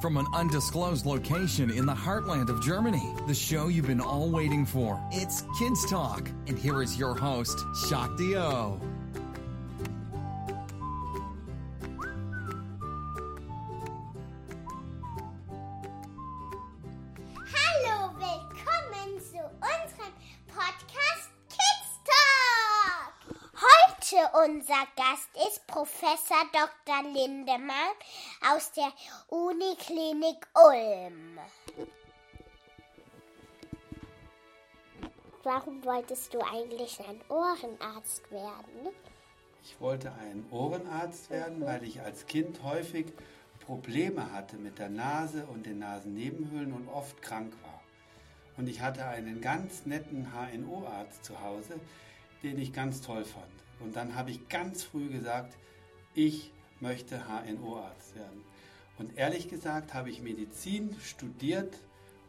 From an undisclosed location in the heartland of Germany, the show you've been all waiting for. It's Kids Talk. And here is your host, Shakti O. Hallo, willkommen zu unserem Podcast unser Gast ist Professor Dr. Lindemann aus der Uniklinik Ulm. Warum wolltest du eigentlich ein Ohrenarzt werden? Ich wollte ein Ohrenarzt werden, weil ich als Kind häufig Probleme hatte mit der Nase und den Nasennebenhöhlen und oft krank war. Und ich hatte einen ganz netten HNO-Arzt zu Hause, den ich ganz toll fand. Und dann habe ich ganz früh gesagt, ich möchte HNO-Arzt werden. Und ehrlich gesagt habe ich Medizin studiert,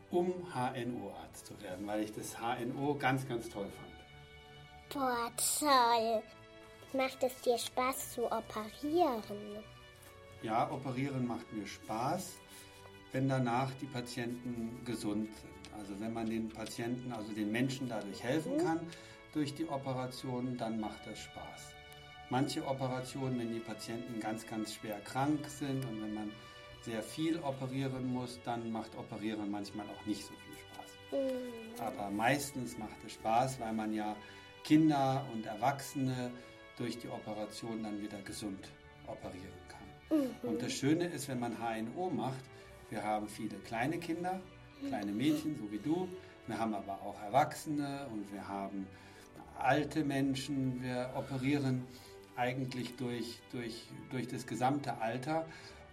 um HNO-Arzt zu werden, weil ich das HNO ganz, ganz toll fand. Boah, toll. Macht es dir Spaß zu operieren? Ja, operieren macht mir Spaß, wenn danach die Patienten gesund sind. Also wenn man den Patienten, also den Menschen dadurch helfen kann durch die Operation, dann macht das Spaß. Manche Operationen, wenn die Patienten ganz, ganz schwer krank sind und wenn man sehr viel operieren muss, dann macht Operieren manchmal auch nicht so viel Spaß. Aber meistens macht es Spaß, weil man ja Kinder und Erwachsene durch die Operation dann wieder gesund operieren kann. Und das Schöne ist, wenn man HNO macht, wir haben viele kleine Kinder, kleine Mädchen, so wie du. Wir haben aber auch Erwachsene und wir haben alte Menschen. Wir operieren eigentlich durch, durch, durch das gesamte Alter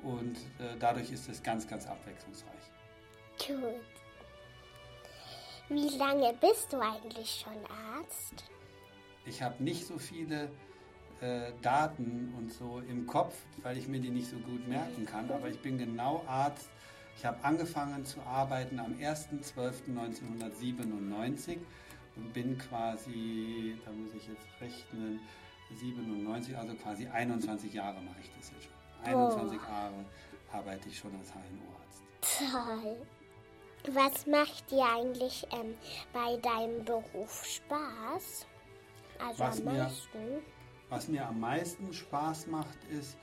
und äh, dadurch ist es ganz, ganz abwechslungsreich. Gut. Wie lange bist du eigentlich schon Arzt? Ich habe nicht so viele äh, Daten und so im Kopf, weil ich mir die nicht so gut merken kann, aber ich bin genau Arzt. Ich habe angefangen zu arbeiten am 1.12.1997 und bin quasi, da muss ich jetzt rechnen, 97, also quasi 21 Jahre mache ich das jetzt schon. 21 Jahre arbeite ich schon als HNO-Arzt. Toll. Was macht dir eigentlich ähm, bei deinem Beruf Spaß? Also Was am mir- meisten? Was mir am meisten Spaß macht, ist,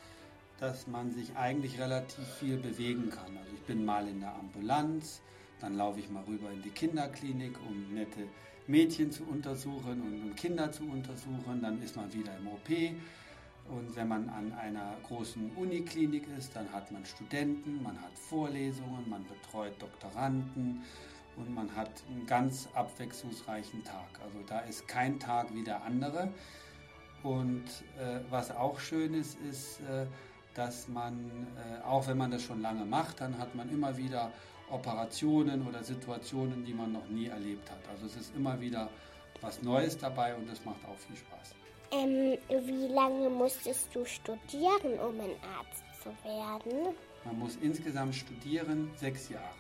dass man sich eigentlich relativ viel bewegen kann. Also ich bin mal in der Ambulanz, dann laufe ich mal rüber in die Kinderklinik, um nette Mädchen zu untersuchen und, Kinder zu untersuchen. Dann ist man wieder im OP. Und wenn man an einer großen Uniklinik ist, dann hat man Studenten, man hat Vorlesungen, man betreut Doktoranden und man hat einen ganz abwechslungsreichen Tag. Also da ist kein Tag wie der andere. Und äh, was auch schön ist, ist, äh, dass man, äh, auch wenn man das schon lange macht, dann hat man immer wieder Operationen oder Situationen, die man noch nie erlebt hat. Also es ist immer wieder was Neues dabei und das macht auch viel Spaß. Ähm, wie lange musstest du studieren, um ein Arzt zu werden? Man muss insgesamt studieren sechs Jahre.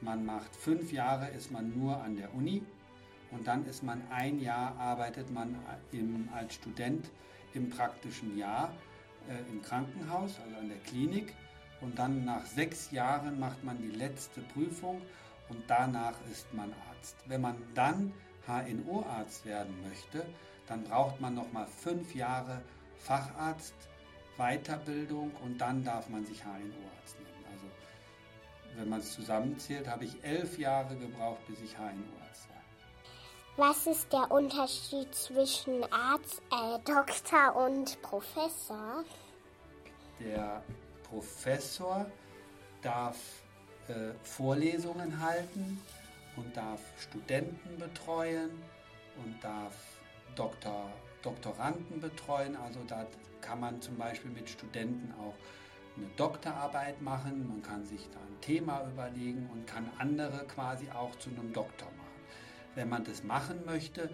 Man macht fünf Jahre, ist man nur an der Uni und dann ist man ein Jahr, arbeitet man im, als Student im praktischen Jahr äh, im Krankenhaus, also an der Klinik. Und dann nach sechs Jahren macht man die letzte Prüfung und danach ist man Arzt. Wenn man dann HNO-Arzt werden möchte, dann braucht man nochmal fünf Jahre Facharzt, Weiterbildung und dann darf man sich HNO-Arzt nennen. Also wenn man es zusammenzählt, habe ich elf Jahre gebraucht, bis ich HNO-Arzt war. Was ist der Unterschied zwischen Arzt, äh, Doktor und Professor? Der Professor darf äh, Vorlesungen halten und darf Studenten betreuen und darf Doktor, Doktoranden betreuen. Also da kann man zum Beispiel mit Studenten auch eine Doktorarbeit machen. Man kann sich da ein Thema überlegen und kann andere quasi auch zu einem Doktor machen. Wenn man das machen möchte,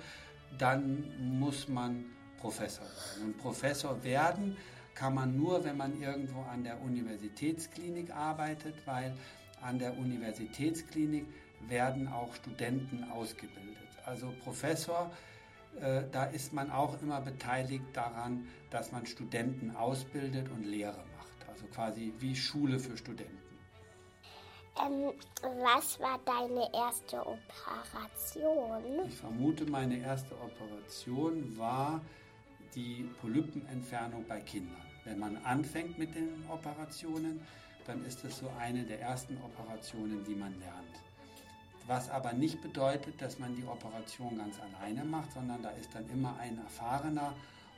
dann muss man Professor werden. Und Professor werden kann man nur, wenn man irgendwo an der Universitätsklinik arbeitet, weil an der Universitätsklinik werden auch Studenten ausgebildet. Also Professor, äh, da ist man auch immer beteiligt daran, dass man Studenten ausbildet und Lehre macht. Also quasi wie Schule für Studenten. Ähm, was war deine erste Operation? Ich vermute, meine erste Operation war die Polypenentfernung bei Kindern. Wenn man anfängt mit den Operationen, dann ist es so eine der ersten Operationen, die man lernt. Was aber nicht bedeutet, dass man die Operation ganz alleine macht, sondern da ist dann immer ein erfahrener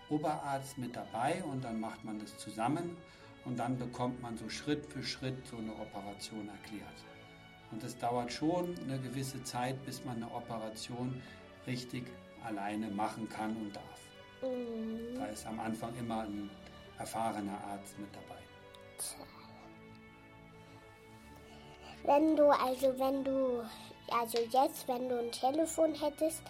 Oberarzt mit dabei und dann macht man das zusammen und dann bekommt man so Schritt für Schritt so eine Operation erklärt. Und es dauert schon eine gewisse Zeit, bis man eine Operation richtig alleine machen kann und darf. Mhm. Da ist am Anfang immer ein erfahrener Arzt mit dabei. Wenn du, also wenn du, also jetzt, wenn du ein Telefon hättest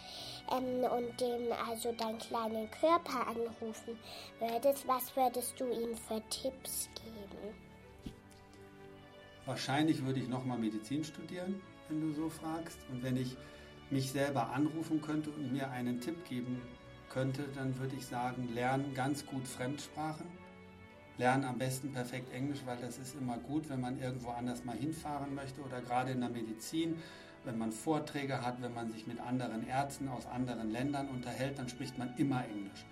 ähm, und dem also deinen kleinen Körper anrufen würdest, was würdest du ihm für Tipps geben? Wahrscheinlich würde ich nochmal Medizin studieren, wenn du so fragst. Und wenn ich mich selber anrufen könnte und mir einen Tipp geben könnte, dann würde ich sagen, lernen ganz gut Fremdsprachen lernen am besten perfekt Englisch, weil das ist immer gut, wenn man irgendwo anders mal hinfahren möchte oder gerade in der Medizin, wenn man Vorträge hat, wenn man sich mit anderen Ärzten aus anderen Ländern unterhält, dann spricht man immer Englisch.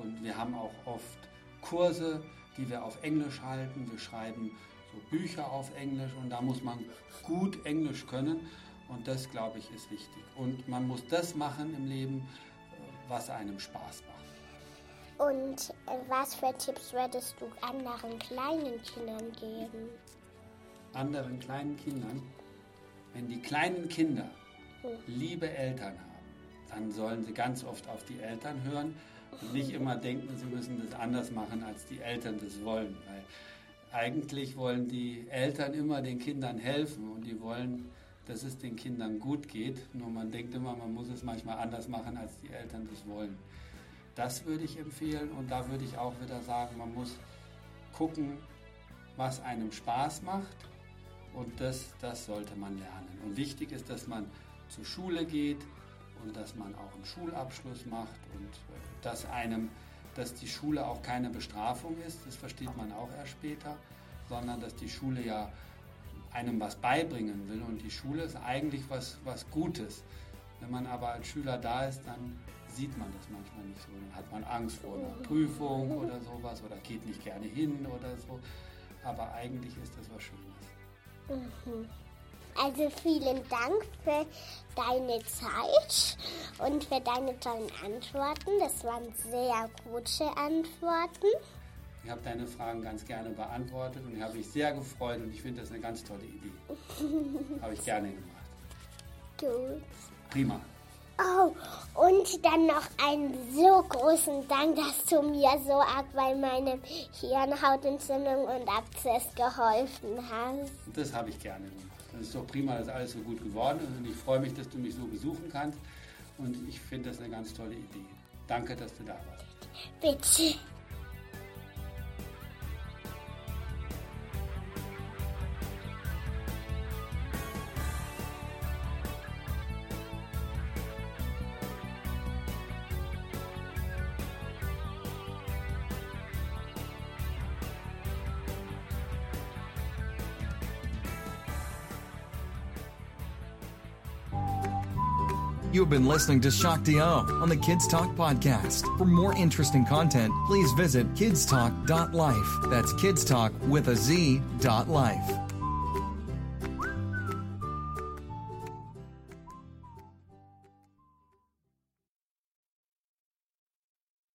Und wir haben auch oft Kurse, die wir auf Englisch halten. Wir schreiben so Bücher auf Englisch und da muss man gut Englisch können. Und das, glaube ich, ist wichtig. Und man muss das machen im Leben, was einem Spaß macht. Und was für Tipps würdest du anderen kleinen Kindern geben? Anderen kleinen Kindern? Wenn die kleinen Kinder hm. liebe Eltern haben, dann sollen sie ganz oft auf die Eltern hören und nicht immer denken, sie müssen das anders machen, als die Eltern das wollen. Weil eigentlich wollen die Eltern immer den Kindern helfen und die wollen, dass es den Kindern gut geht. Nur man denkt immer, man muss es manchmal anders machen, als die Eltern das wollen. Das würde ich empfehlen und da würde ich auch wieder sagen, man muss gucken, was einem Spaß macht und das, das sollte man lernen. Und wichtig ist, dass man zur Schule geht und dass man auch einen Schulabschluss macht und äh, dass einem, dass die Schule auch keine Bestrafung ist, das versteht man auch erst später, sondern dass die Schule ja einem was beibringen will und die Schule ist eigentlich was, was Gutes. Wenn man aber als Schüler da ist, dann sieht man das manchmal nicht so. Dann hat man Angst vor einer Prüfung oder sowas oder geht nicht gerne hin oder so. Aber eigentlich ist das was Schönes. Mhm. Also vielen Dank für deine Zeit und für deine tollen Antworten. Das waren sehr gute Antworten. Ich habe deine Fragen ganz gerne beantwortet und ich habe mich sehr gefreut und ich finde das eine ganz tolle Idee. habe ich gerne gemacht. Gut. Prima. Oh, und dann noch einen so großen Dank, dass du mir so arg bei meinem Hirnhautentzündung und Abzess geholfen hast. Das habe ich gerne gemacht. Das ist doch prima, dass alles so gut geworden ist und ich freue mich, dass du mich so besuchen kannst und ich finde das eine ganz tolle Idee. Danke, dass du da warst. Bitte. You've been listening to Shock Do on the Kids Talk podcast. For more interesting content, please visit kidstalk.life. That's kidstalk with a Z dot life.